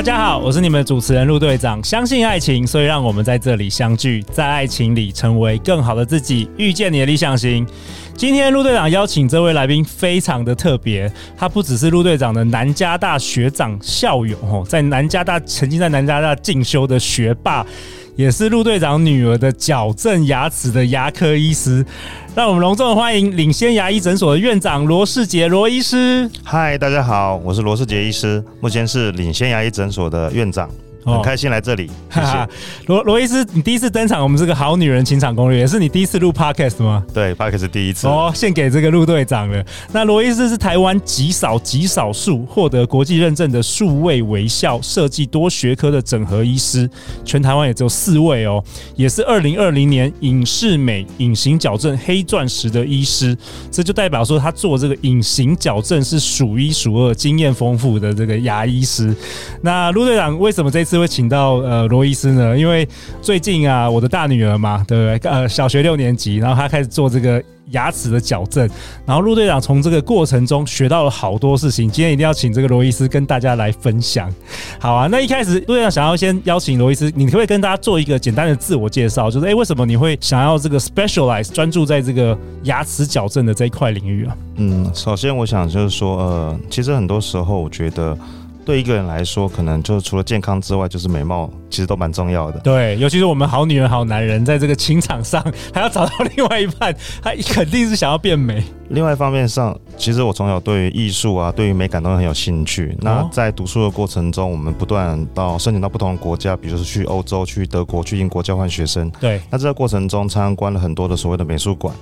大家好，我是你们的主持人陆队长。相信爱情，所以让我们在这里相聚，在爱情里成为更好的自己，遇见你的理想型。今天陆队长邀请这位来宾非常的特别，他不只是陆队长的南加大学长校友哦，在南加大曾经在南加大进修的学霸。也是陆队长女儿的矫正牙齿的牙科医师，让我们隆重欢迎领先牙医诊所的院长罗世杰罗医师。嗨，大家好，我是罗世杰医师，目前是领先牙医诊所的院长。很开心来这里，谢谢。罗罗伊斯，你第一次登场，我们这个好女人情场攻略，也是你第一次录 podcast 吗？对，podcast 第一次。哦，献给这个陆队长了。那罗伊斯是台湾极少极少数获得国际认证的数位微笑设计多学科的整合医师，全台湾也只有四位哦。也是二零二零年影视美隐形矫正黑钻石的医师，这就代表说他做这个隐形矫正是数一数二经验丰富的这个牙医师。那陆队长为什么这次？是会请到呃罗医师呢，因为最近啊，我的大女儿嘛，对不对？呃，小学六年级，然后她开始做这个牙齿的矫正，然后陆队长从这个过程中学到了好多事情。今天一定要请这个罗医师跟大家来分享。好啊，那一开始陆队长想要先邀请罗医师，你可不可以跟大家做一个简单的自我介绍？就是哎，为什么你会想要这个 specialize 专注在这个牙齿矫正的这一块领域啊？嗯，首先我想就是说，呃，其实很多时候我觉得。对一个人来说，可能就是除了健康之外，就是美貌，其实都蛮重要的。对，尤其是我们好女人、好男人，在这个情场上还要找到另外一半，他肯定是想要变美。另外一方面上，其实我从小对于艺术啊，对于美感都很有兴趣。那在读书的过程中，我们不断到申请到不同的国家，比如说去欧洲、去德国、去英国交换学生。对，那这个过程中参观了很多的所谓的美术馆。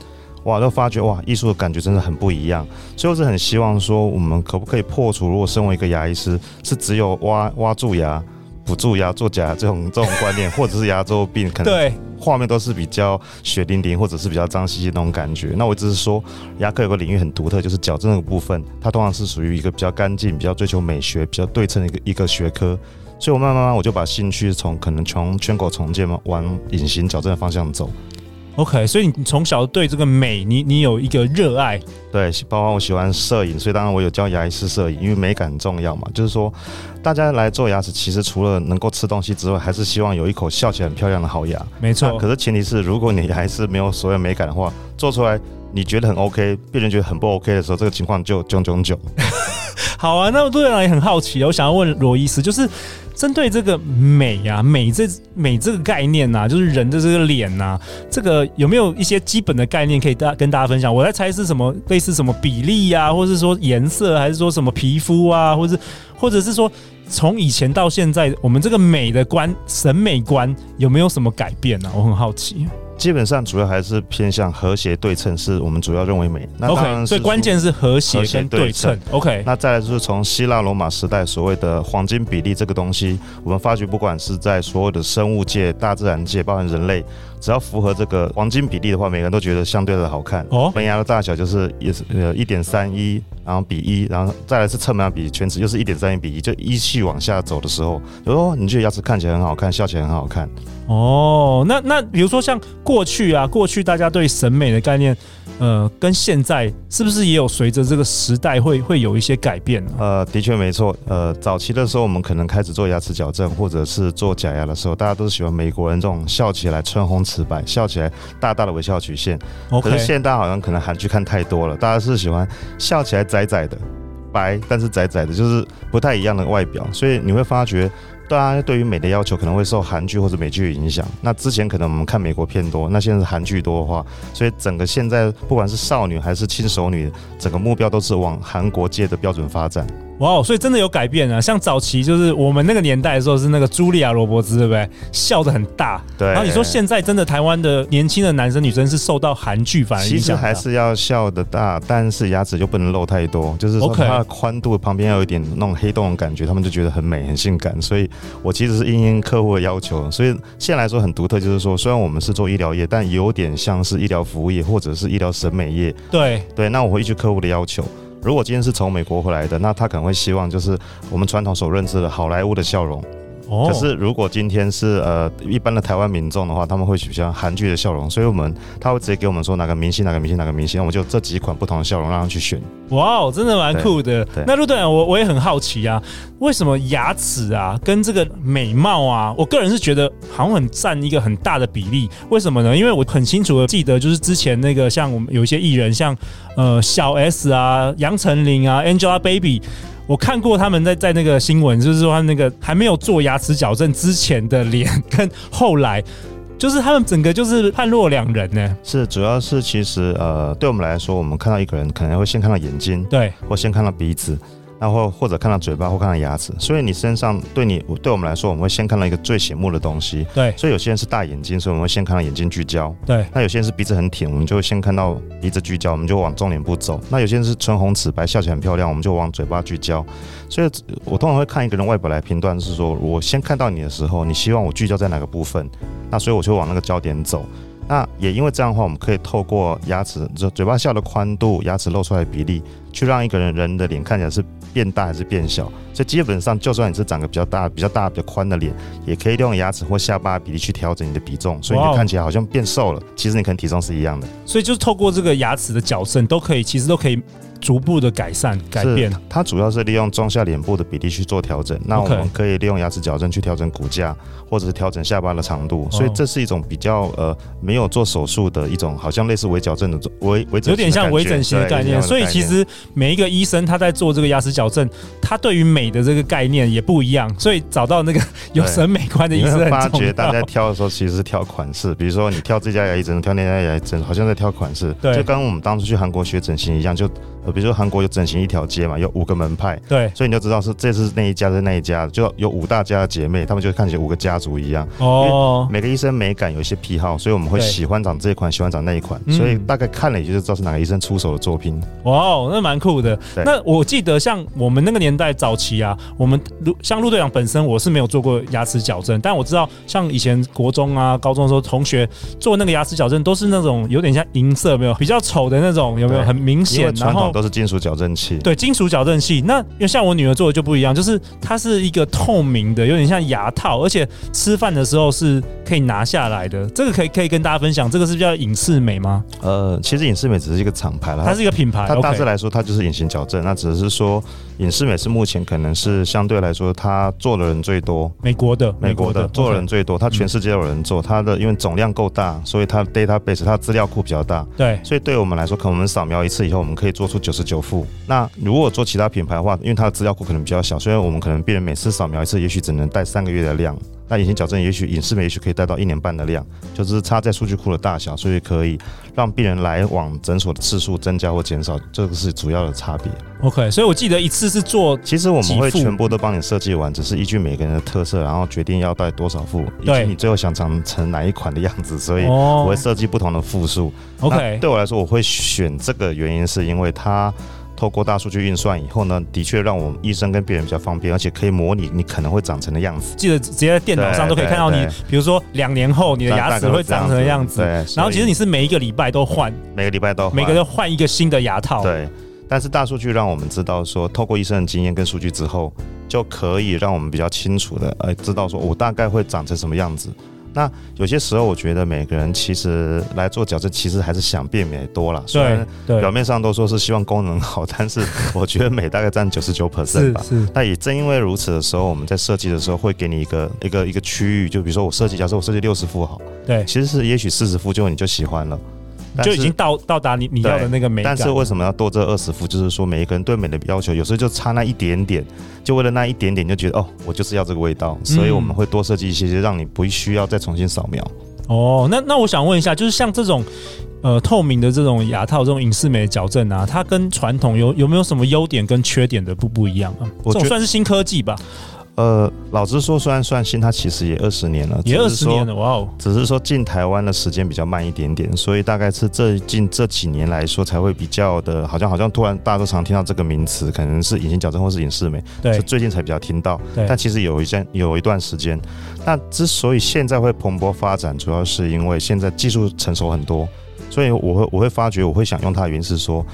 哇，都发觉哇，艺术的感觉真的很不一样。所以我是很希望说，我们可不可以破除，如果身为一个牙医师，是只有挖挖蛀牙、补蛀牙、做假牙这种这种观念，或者是牙周病，可能对画面都是比较血淋淋，或者是比较脏兮兮那种感觉。那我只是说，牙科有个领域很独特，就是矫正那个部分，它通常是属于一个比较干净、比较追求美学、比较对称的一个一个学科。所以我慢慢慢我就把兴趣从可能从全口重建嘛，往隐形矫正的方向走。OK，所以你从小对这个美，你你有一个热爱，对，包括我喜欢摄影，所以当然我有教牙医师摄影，因为美感很重要嘛。就是说，大家来做牙齿，其实除了能够吃东西之外，还是希望有一口笑起来很漂亮的好牙。没错，可是前提是，如果你还是没有所谓美感的话，做出来你觉得很 OK，别人觉得很不 OK 的时候，这个情况就囧囧囧。好啊，那陆队长也很好奇，我想要问罗伊斯，就是。针对这个美呀、啊，美这美这个概念呐、就是人的这个脸呐、这个有没有一些基本的概念可以大跟大家分享？我在猜是什么，类似什么比例呀、或者是说颜色，还是说什么皮肤啊，或者是或者是说从以前到现在，我们这个美的观审美观有没有什么改变呢、我很好奇。基本上主要还是偏向和谐对称，是我们主要认为美。那当然 OK，所以关键是和谐跟对称。OK，那再来就是从希腊罗马时代所谓的黄金比例这个东西，我们发觉不管是在所有的生物界、大自然界，包含人类，只要符合这个黄金比例的话，每个人都觉得相对的好看。哦，门牙的大小就是也是呃一点三一，然后比一，然后再来是侧门牙比全齿又是一点三一比一，就依序往下走的时候，哦，你觉得牙齿看起来很好看，笑起来很好看。哦，那那比如说像过去啊，过去大家对审美的概念，呃，跟现在是不是也有随着这个时代会会有一些改变呢？呃，的确没错。呃，早期的时候我们可能开始做牙齿矫正或者是做假牙的时候，大家都是喜欢美国人这种笑起来唇红齿白，笑起来大大的微笑曲线。可是现在好像可能韩剧看太多了，大家是喜欢笑起来窄窄的，白但是窄窄的，就是不太一样的外表，所以你会发觉。对啊对于美的要求可能会受韩剧或者美剧的影响。那之前可能我们看美国片多，那现在是韩剧多的话，所以整个现在不管是少女还是轻熟女，整个目标都是往韩国界的标准发展。哇哦，所以真的有改变啊！像早期就是我们那个年代的时候，是那个茱莉亚·罗伯兹，对不对？笑得很大。对。然后你说现在真的台湾的年轻的男生女生是受到韩剧反而影响，其实还是要笑得大，但是牙齿就不能露太多，就是说它的宽度旁边要有一点那种黑洞的感觉，他们就觉得很美、很性感。所以我其实是因应客户的要求，所以现在来说很独特，就是说虽然我们是做医疗业，但有点像是医疗服务业或者是医疗审美业。对对，那我会依据客户的要求。如果今天是从美国回来的，那他可能会希望就是我们传统所认知的好莱坞的笑容。可是如果今天是呃一般的台湾民众的话，他们会取向韩剧的笑容，所以我们他会直接给我们说哪个明星哪个明星哪个明星，我们就这几款不同的笑容让他去选。哇哦，真的蛮酷的。那陆队长，我我也很好奇啊，为什么牙齿啊跟这个美貌啊，我个人是觉得好像很占一个很大的比例。为什么呢？因为我很清楚的记得，就是之前那个像我们有一些艺人，像呃小 S 啊、杨丞琳啊、Angelababy。我看过他们在在那个新闻，就是说他那个还没有做牙齿矫正之前的脸，跟后来，就是他们整个就是判若两人呢。是，主要是其实呃，对我们来说，我们看到一个人可能会先看到眼睛，对，或先看到鼻子。然后或者看到嘴巴或看到牙齿，所以你身上对你对我们来说，我们会先看到一个最醒目的东西。对，所以有些人是大眼睛，所以我们会先看到眼睛聚焦。对，那有些人是鼻子很挺，我们就会先看到鼻子聚焦，我们就往重点部走。那有些人是唇红齿白，笑起来很漂亮，我们就往嘴巴聚焦。所以我通常会看一个人外表来评断，是说我先看到你的时候，你希望我聚焦在哪个部分？那所以我就往那个焦点走。那也因为这样的话，我们可以透过牙齿，就嘴巴笑的宽度、牙齿露出来的比例，去让一个人人的脸看起来是变大还是变小。所以基本上，就算你是长个比较大、比较大、比较宽的脸，也可以利用牙齿或下巴比例去调整你的比重，所以你看起来好像变瘦了，其实你可能体重是一样的。所以就是透过这个牙齿的矫正，都可以，其实都可以。逐步的改善改变，它主要是利用中下脸部的比例去做调整。那我们可以利用牙齿矫正去调整骨架，或者是调整下巴的长度。所以这是一种比较呃没有做手术的一种，好像类似微矫正的微微整，有点像微整形的概念。所以其实每一个医生他在做这个牙齿矫正，他对于美的这个概念也不一样。所以找到那个有审美观的医生，发觉大家挑的时候其实是挑款式。比如说你挑这家牙医诊，挑那家牙医诊，好像在挑款式。对，就跟我们当初去韩国学整形一样，就。比如说韩国有整形一条街嘛，有五个门派，对，所以你就知道是这是那一家是那一家，就有五大家的姐妹，他们就看起来五个家族一样。哦，每个医生美感有一些癖好，所以我们会喜欢长这一款，喜欢长那一款，所以大概看了也就知道是哪个医生出手的作品。哇哦，那蛮酷的。那我记得像我们那个年代早期啊，我们陆像陆队长本身我是没有做过牙齿矫正，但我知道像以前国中啊、高中的时候，同学做那个牙齿矫正都是那种有点像银色，没有比较丑的那种，有没有很明显？然后。都是金属矫正器，对，金属矫正器。那因为像我女儿做的就不一样，就是它是一个透明的，有点像牙套，而且吃饭的时候是可以拿下来的。这个可以可以跟大家分享，这个是叫隐适美吗？呃，其实隐适美只是一个厂牌啦，它是一个品牌。它大致来说，它就是隐形矫正。那只是说，隐适美是目前可能是相对来说，它做的人最多。美国的，美国的做的人最多，它全世界有人做。它的因为总量够大，所以它 database 它资料库比较大。对，所以对我们来说，可能我们扫描一次以后，我们可以做出九十九副。那如果做其他品牌的话，因为它的资料库可能比较小，所以我们可能病人每次扫描一次，也许只能带三个月的量。那隐形矫正也许隐适美也许可以带到一年半的量，就是差在数据库的大小，所以可以让病人来往诊所的次数增加或减少，这个是主要的差别。OK，所以我记得一次是做，其实我们会全部都帮你设计完，只是依据每个人的特色，然后决定要带多少副，以及你最后想长成哪一款的样子，所以我会设计不同的副数。OK，对我来说，我会选这个原因是因为它。透过大数据运算以后呢，的确让我们医生跟病人比较方便，而且可以模拟你可能会长成的样子。记得直接在电脑上都可以看到你，比如说两年后你的牙齿会长成的样子。对，然后其实你是每一个礼拜都换，每个礼拜都，每个都换一个新的牙套。对，但是大数据让我们知道说，透过医生的经验跟数据之后，就可以让我们比较清楚的呃知道说我大概会长成什么样子。那有些时候，我觉得每个人其实来做矫正，其实还是想变美多了。虽然表面上都说是希望功能好，但是我觉得美大概占九十九 percent 吧。是。那也正因为如此的时候，我们在设计的时候会给你一个一个一个区域，就比如说我设计，假设我设计六十副好，对，其实是也许四十副就你就喜欢了。就已经到到达你你要的那个美感，但是为什么要多这二十副？就是说每一个人对美的要求，有时候就差那一点点，就为了那一点点就觉得哦，我就是要这个味道，所以我们会多设计一些些，让你不需要再重新扫描。哦，那那我想问一下，就是像这种呃透明的这种牙套，这种隐适美的矫正啊，它跟传统有有没有什么优点跟缺点的不不一样啊？这种算是新科技吧。呃，老实说，虽然算新，它其实也二十年了，也二十年了，哇哦！只是说进台湾的时间比较慢一点点，所以大概是这近这几年来说才会比较的，好像好像突然大家都常听到这个名词，可能是隐形矫正或是隐适美，对，是最近才比较听到。但其实有一阵有一段时间，那之所以现在会蓬勃发展，主要是因为现在技术成熟很多，所以我会我会发觉我会想用它的原因是说。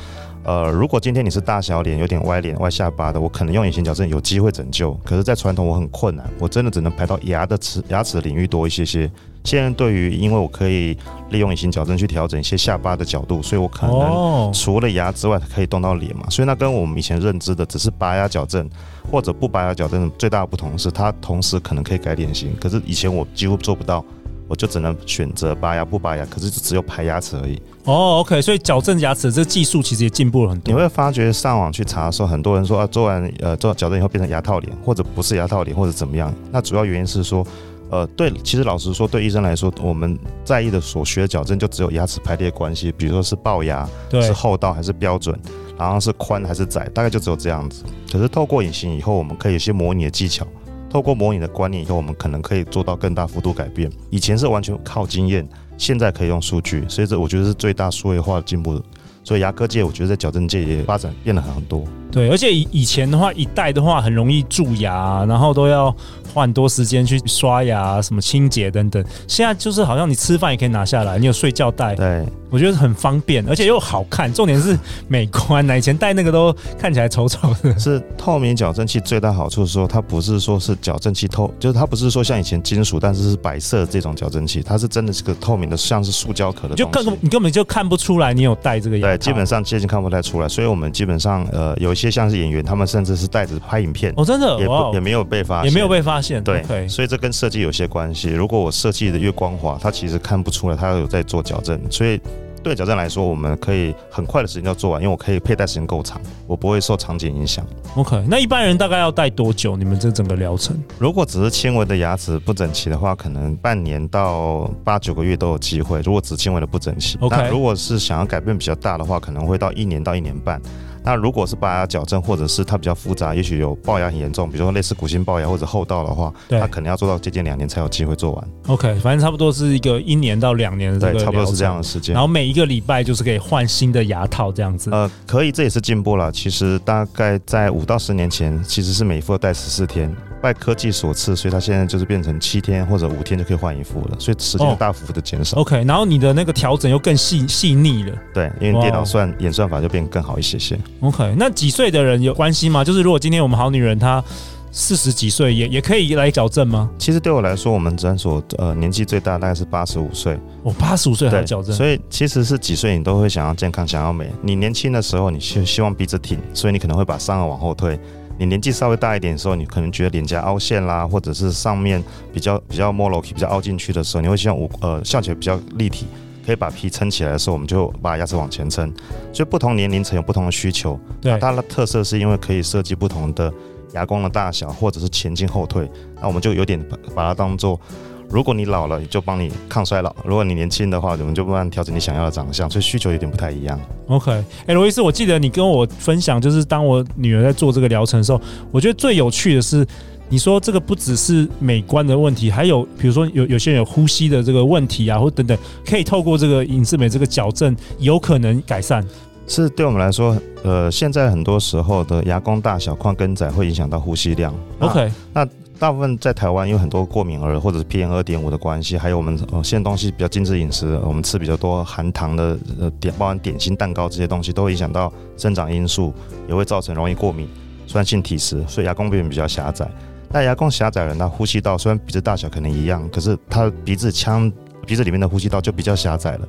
呃，如果今天你是大小脸、有点歪脸、歪下巴的，我可能用隐形矫正有机会拯救。可是，在传统我很困难，我真的只能排到牙的齿牙齿领域多一些些。现在对于，因为我可以利用隐形矫正去调整一些下巴的角度，所以我可能除了牙之外，可以动到脸嘛。所以那跟我们以前认知的只是拔牙矫正或者不拔牙矫正最大的不同是，它同时可能可以改脸型。可是以前我几乎做不到。我就只能选择拔牙不拔牙，可是就只有排牙齿而已。哦，OK，所以矫正牙齿这个技术其实也进步了很多。你会发觉上网去查的时候，很多人说啊，做完呃做矫正以后变成牙套脸，或者不是牙套脸，或者怎么样？那主要原因是说，呃，对，其实老实说，对医生来说，我们在意的所学的矫正就只有牙齿排列关系，比如说是龅牙，对，是厚道还是标准，然后是宽还是窄，大概就只有这样子。可是透过隐形以后，我们可以有些模拟的技巧。透过模拟的观念以后，我们可能可以做到更大幅度改变。以前是完全靠经验，现在可以用数据，所以这我觉得是最大数位化的进步。所以牙科界，我觉得在矫正界也发展变得很多。对，而且以以前的话，一戴的话很容易蛀牙，然后都要花很多时间去刷牙、什么清洁等等。现在就是好像你吃饭也可以拿下来，你有睡觉戴，对，我觉得很方便，而且又好看。重点是美观。以前戴那个都看起来丑丑的。是透明矫正器最大好处是说，它不是说是矫正器透，就是它不是说像以前金属，但是是白色这种矫正器，它是真的是个透明的，像是塑胶壳的。就根本你根本就看不出来你有戴这个牙。对，基本上接近看不太出来。所以我们基本上呃有一些。像是演员，他们甚至是带着拍影片哦，真的也不、也没有被发现，也没有被发现。对，okay、所以这跟设计有些关系。如果我设计的越光滑，它其实看不出来，它有在做矫正。所以对矫正来说，我们可以很快的时间就做完，因为我可以佩戴时间够长，我不会受场景影响。OK，那一般人大概要戴多久？你们这整个疗程？如果只是轻微的牙齿不整齐的话，可能半年到八九个月都有机会。如果只轻微的不整齐，OK。那如果是想要改变比较大的话，可能会到一年到一年半。那如果是拔牙矫正，或者是它比较复杂，也许有龅牙很严重，比如说类似骨性龅牙或者厚道的话，它可能要做到接近两年才有机会做完。OK，反正差不多是一个一年到两年的这个对，差不多是这样的时间。然后每一个礼拜就是可以换新的牙套这样子。呃，可以，这也是进步了。其实大概在五到十年前，其实是每副要戴十四天。拜科技所赐，所以它现在就是变成七天或者五天就可以换一副了，所以时间大幅的减少。Oh, OK，然后你的那个调整又更细细腻了。对，因为电脑算、演算法就变更好一些些。OK，那几岁的人有关系吗？就是如果今天我们好女人她四十几岁也也可以来矫正吗？其实对我来说，我们诊所呃年纪最大大概是八十五岁。我，八十五岁还矫正？所以其实是几岁你都会想要健康，想要美。你年轻的时候，你希希望鼻子挺，所以你可能会把上顎往后退。你年纪稍微大一点的时候，你可能觉得脸颊凹陷啦，或者是上面比较比较摸楼梯比较凹进去的时候，你会希望我呃笑起来比较立体，可以把皮撑起来的时候，我们就把牙齿往前撑。所以不同年龄层有不同的需求，对，它的特色是因为可以设计不同的牙弓的大小，或者是前进后退，那我们就有点把它当做。如果你老了，就帮你抗衰老；如果你年轻的话，我们就慢慢调整你想要的长相，所以需求有点不太一样。OK，哎、罗医师，我记得你跟我分享，就是当我女儿在做这个疗程的时候，我觉得最有趣的是，你说这个不只是美观的问题，还有比如说有有些人有呼吸的这个问题啊，或等等，可以透过这个隐适美这个矫正，有可能改善。是对我们来说，呃，现在很多时候的牙弓大小、宽跟窄会影响到呼吸量。OK，那。大部分在台湾有很多过敏儿或者是 PM 二点五的关系，还有我们呃现在东西比较精致饮食，我们吃比较多含糖的呃点，包含点心、蛋糕这些东西，都会影响到生长因素，也会造成容易过敏、酸性体质，所以牙弓变比较狭窄。那牙弓狭窄的人，他呼吸道虽然鼻子大小可能一样，可是他鼻子腔鼻子里面的呼吸道就比较狭窄了。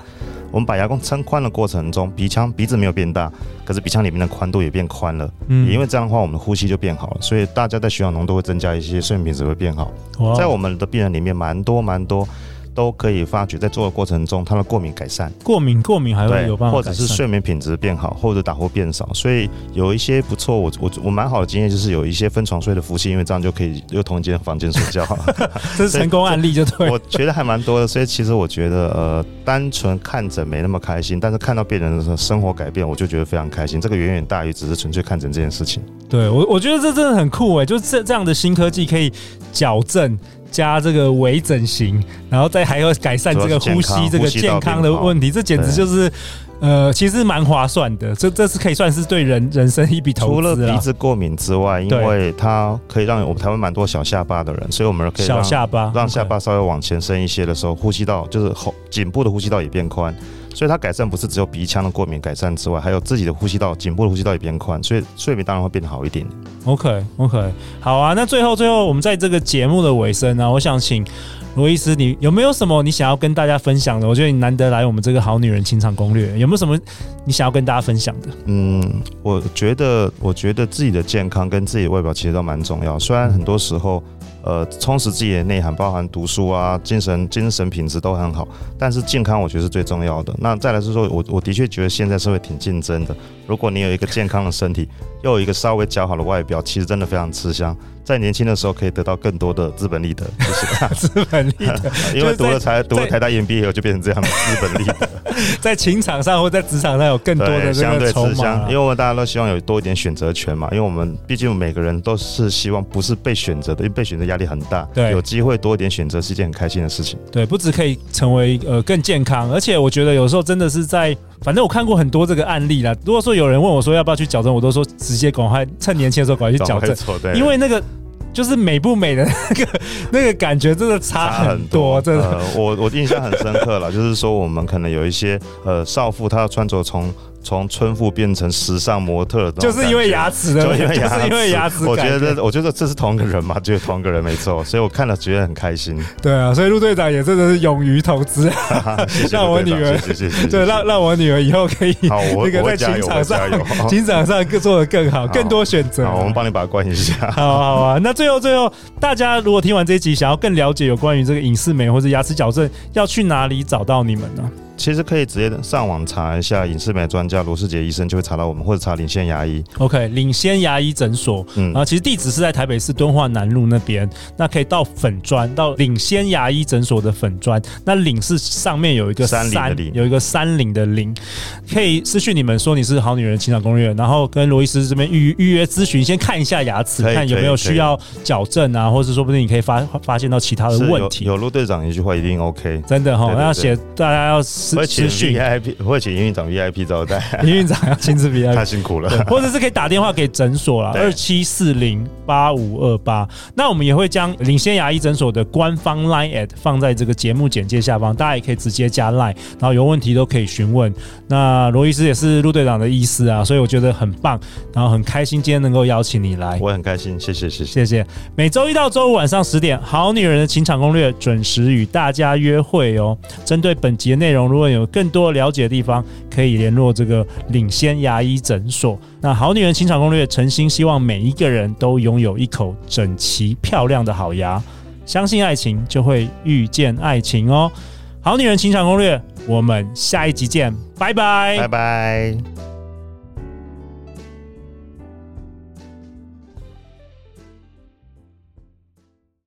我们把牙弓撑宽的过程中，鼻腔鼻子没有变大，可是鼻腔里面的宽度也变宽了。嗯，也因为这样的话，我们的呼吸就变好了，所以大家在血氧浓度会增加一些，睡眠品质会变好。在我们的病人里面，蛮多蛮多都可以发觉，在做的过程中，他的过敏改善，过敏过敏还会有办法，或者是睡眠品质变好，或者打呼变少。所以有一些不错，我我我蛮好的经验就是有一些分床睡的夫妻，因为这样就可以又同一间房间睡觉，这是成功案例就对。我觉得还蛮多的，所以其实我觉得呃，单纯看诊没那么开心，但是看到病人的生活改变，我就觉得非常开心。这个远远大于只是纯粹看诊这件事情。对我我觉得这真的很酷哎，就是这这样的新科技可以矫正。加这个微整形，然后再还要改善这个呼吸这个健康的问题，这简直就是，呃，其实蛮划算的。这这是可以算是对人人生一笔投资。除了鼻子过敏之外，因为它可以让我们台湾蛮多小下巴的人，所以我们可以让小下巴让下巴稍微往前伸一些的时候，呼吸道就是后颈部的呼吸道也变宽。所以它改善不是只有鼻腔的过敏改善之外，还有自己的呼吸道，颈部的呼吸道也变宽，所以睡眠当然会变得好一点。OK OK，好啊。那最后最后，我们在这个节目的尾声呢，我想请罗医师，你有没有什么你想要跟大家分享的？我觉得你难得来我们这个好女人情场攻略，有没有有什么你想要跟大家分享的？嗯，我觉得我觉得自己的健康跟自己的外表其实都蛮重要，虽然很多时候。呃，充实自己的内涵，包含读书啊，精神精神品质都很好，但是健康我觉得是最重要的。那再来是说，我我的确觉得现在社会挺竞争的，如果你有一个健康的身体，又有一个稍微较好的外表，其实真的非常吃香。在年轻的时候可以得到更多的资本利得，就是 资本利得，因为读了才读了台大 EMBA 以后就变成这样的 资本利得，在情场上或在职场上有更多的相对吃香，因为我们大家都希望有多一点选择权嘛，因为我们毕竟每个人都是希望不是被选择的，因为被选择压力很大，对，有机会多一点选择是一件很开心的事情。对，不只可以成为呃更健康，而且我觉得有时候真的是在，反正我看过很多这个案例啦。如果说有人问我说要不要去矫正，我都说直接赶快趁年轻的时候赶快去矫正，因为那个。就是美不美的那个 那个感觉，真的差很多，真的。呃，我我印象很深刻了，就是说我们可能有一些呃少妇，她要穿着从。从村妇变成时尚模特，就是因为牙齿的，就是因为牙齿，因为牙齿。我觉得，我觉得这是同一个人嘛，就是同一个人没错，所以我看了觉得很开心。对啊，所以陆队长也真的是勇于投资，让我女儿，对，让让我女儿以后可以 那个在情场上，情场上更做得更好，更多选择。好，我们帮你把它关一下。好好啊，那最后最后，大家如果听完这一集，想要更了解有关于这个影视美或者牙齿矫正，要去哪里找到你们呢？其实可以直接上网查一下影视美专家罗世杰医生，就会查到我们，或者查领先牙医。OK，领先牙医诊所。嗯，啊，其实地址是在台北市敦化南路那边。那可以到粉砖，到领先牙医诊所的粉砖。那领是上面有一个山，山林有一个山岭的岭。可以私讯你们说你是好女人情场攻略，然后跟罗医师这边预预约咨询，先看一下牙齿，看有没有需要矫正啊，或者说不定你可以发发现到其他的问题。有陆队长一句话一定 OK，真的哈，要写大家要。会请 VIP，会请营运长 VIP 招待。营运长要亲自 VIP，太 辛苦了。或者是可以打电话给诊所啦，二七四零八五二八。那我们也会将领先牙医诊所的官方 Line@ at 放在这个节目简介下方，大家也可以直接加 Line，然后有问题都可以询问。那罗医师也是陆队长的医师啊，所以我觉得很棒，然后很开心今天能够邀请你来。我很开心，谢谢谢谢谢谢。每周一到周五晚上十点，好女人的情场攻略准时与大家约会哦。针对本集的内容，如果有更多了解的地方，可以联络这个领先牙医诊所。那好女人情场攻略，诚心希望每一个人都拥有一口整齐漂亮的好牙。相信爱情，就会遇见爱情哦。好女人情场攻略，我们下一集见，拜拜，拜拜。